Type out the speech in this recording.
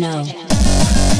techno.